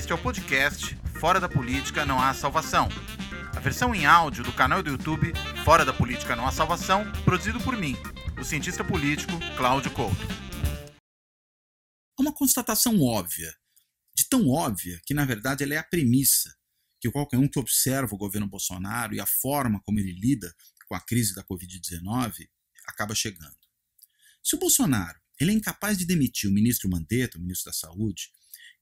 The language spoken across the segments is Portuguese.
Este é o podcast Fora da Política Não Há Salvação. A versão em áudio do canal do YouTube Fora da Política Não Há Salvação, produzido por mim, o cientista político Cláudio Couto. Uma constatação óbvia, de tão óbvia que na verdade ela é a premissa que qualquer um que observa o governo Bolsonaro e a forma como ele lida com a crise da Covid-19 acaba chegando. Se o Bolsonaro ele é incapaz de demitir o ministro Mandetta, o ministro da Saúde,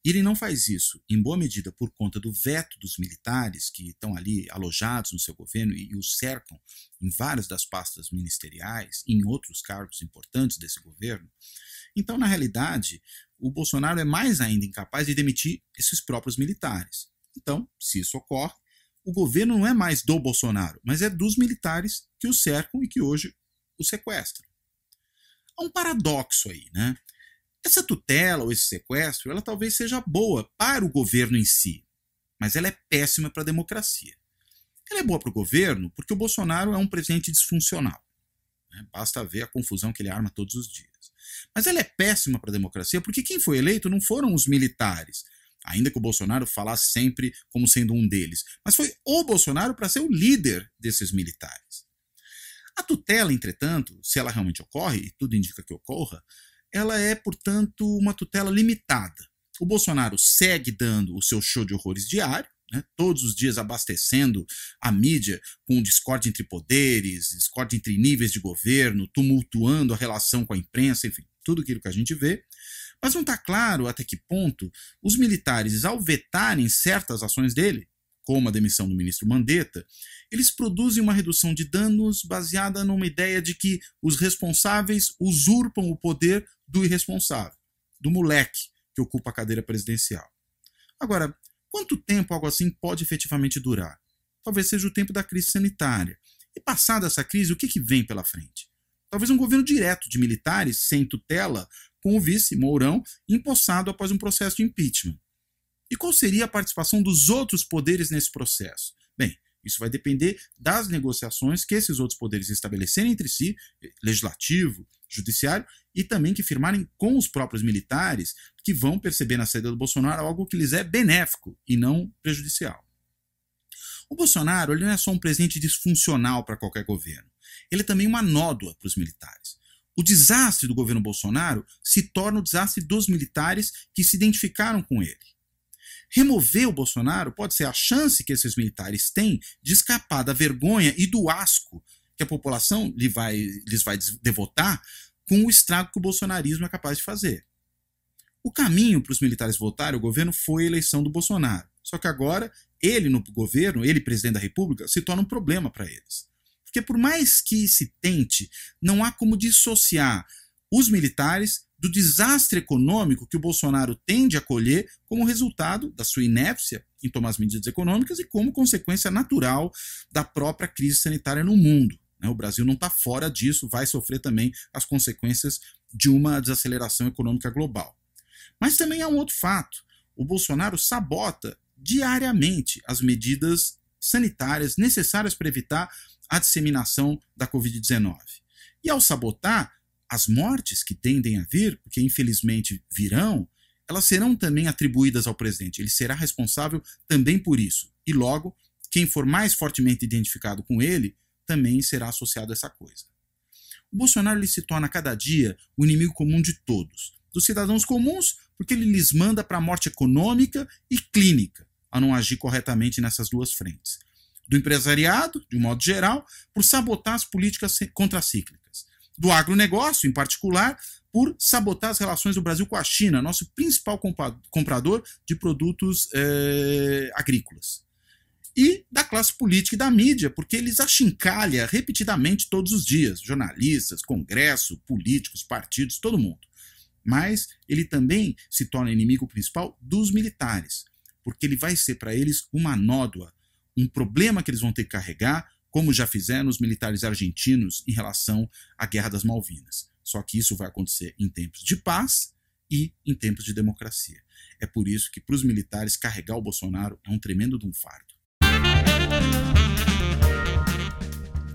e ele não faz isso, em boa medida, por conta do veto dos militares que estão ali alojados no seu governo e, o cercam em várias das pastas ministeriais, em outros cargos importantes desse governo. Então, na realidade, o Bolsonaro é mais ainda incapaz de demitir esses próprios militares. Então, se isso ocorre, o governo não é mais do Bolsonaro, mas é dos militares que o cercam e que hoje o sequestram. Há um paradoxo aí, né? Essa tutela ou esse sequestro, ela talvez seja boa para o governo em si, mas ela é péssima para a democracia. Ela é boa para o governo porque o Bolsonaro é um presidente disfuncional. Né? Basta ver a confusão que ele arma todos os dias. Mas ela é péssima para a democracia porque quem foi eleito não foram os militares, ainda que o Bolsonaro falasse sempre como sendo um deles, mas foi o Bolsonaro para ser o líder desses militares. A tutela, entretanto, se ela realmente ocorre, e tudo indica que ocorra, ela é, portanto, uma tutela limitada. O Bolsonaro segue dando o seu show de horrores diário, né, todos os dias abastecendo a mídia com discórdia entre poderes, discórdia entre níveis de governo, tumultuando a relação com a imprensa, enfim, tudo aquilo que a gente vê. Mas não está claro até que ponto os militares, ao vetarem certas ações dele, como a demissão do ministro Mandetta, eles produzem uma redução de danos baseada numa ideia de que os responsáveis usurpam o poder do irresponsável, do moleque que ocupa a cadeira presidencial. Agora, quanto tempo algo assim pode efetivamente durar? Talvez seja o tempo da crise sanitária. E passada essa crise, o que, que vem pela frente? Talvez um governo direto de militares, sem tutela, com o vice, Mourão, empossado após um processo de impeachment. E qual seria a participação dos outros poderes nesse processo? Bem, isso vai depender das negociações que esses outros poderes estabelecerem entre si, legislativo, judiciário, e também que firmarem com os próprios militares, que vão perceber na saída do Bolsonaro algo que lhes é benéfico e não prejudicial. O Bolsonaro ele não é só um presidente disfuncional para qualquer governo, ele é também uma nódoa para os militares. O desastre do governo Bolsonaro se torna o desastre dos militares que se identificaram com ele. Remover o Bolsonaro pode ser a chance que esses militares têm de escapar da vergonha e do asco que a população lhe vai, lhes vai devotar com o estrago que o bolsonarismo é capaz de fazer. O caminho para os militares votarem o governo foi a eleição do Bolsonaro. Só que agora, ele no governo, ele presidente da República, se torna um problema para eles. Porque por mais que se tente, não há como dissociar os militares do desastre econômico que o Bolsonaro tende a colher como resultado da sua inépcia em tomar as medidas econômicas e como consequência natural da própria crise sanitária no mundo. Né? O Brasil não está fora disso, vai sofrer também as consequências de uma desaceleração econômica global. Mas também há um outro fato: o Bolsonaro sabota diariamente as medidas sanitárias necessárias para evitar a disseminação da Covid-19. E ao sabotar, as mortes que tendem a vir, porque infelizmente virão, elas serão também atribuídas ao presidente. Ele será responsável também por isso. E logo, quem for mais fortemente identificado com ele também será associado a essa coisa. O Bolsonaro ele se torna cada dia o inimigo comum de todos, dos cidadãos comuns, porque ele lhes manda para a morte econômica e clínica, a não agir corretamente nessas duas frentes. Do empresariado, de um modo geral, por sabotar as políticas contracíclicas do agronegócio, em particular, por sabotar as relações do Brasil com a China, nosso principal comprador de produtos é, agrícolas. E da classe política e da mídia, porque eles achincalha repetidamente todos os dias, jornalistas, congresso, políticos, partidos, todo mundo. Mas ele também se torna inimigo principal dos militares, porque ele vai ser para eles uma nódoa, um problema que eles vão ter que carregar, como já fizeram os militares argentinos em relação à Guerra das Malvinas. Só que isso vai acontecer em tempos de paz e em tempos de democracia. É por isso que, para os militares, carregar o Bolsonaro é um tremendo de um fardo.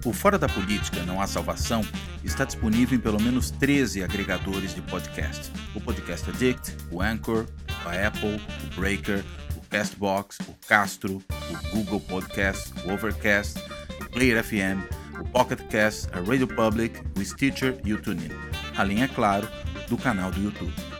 O Fora da Política Não Há Salvação está disponível em pelo menos 13 agregadores de podcast. O Podcast Addict, o Anchor, a Apple, o Breaker, Castbox, o Castro, o Google Podcast, o Overcast, o Player FM, o Pocket Cast, a Radio Public, o Stitcher e o TuneIn. Além, é claro, do canal do YouTube.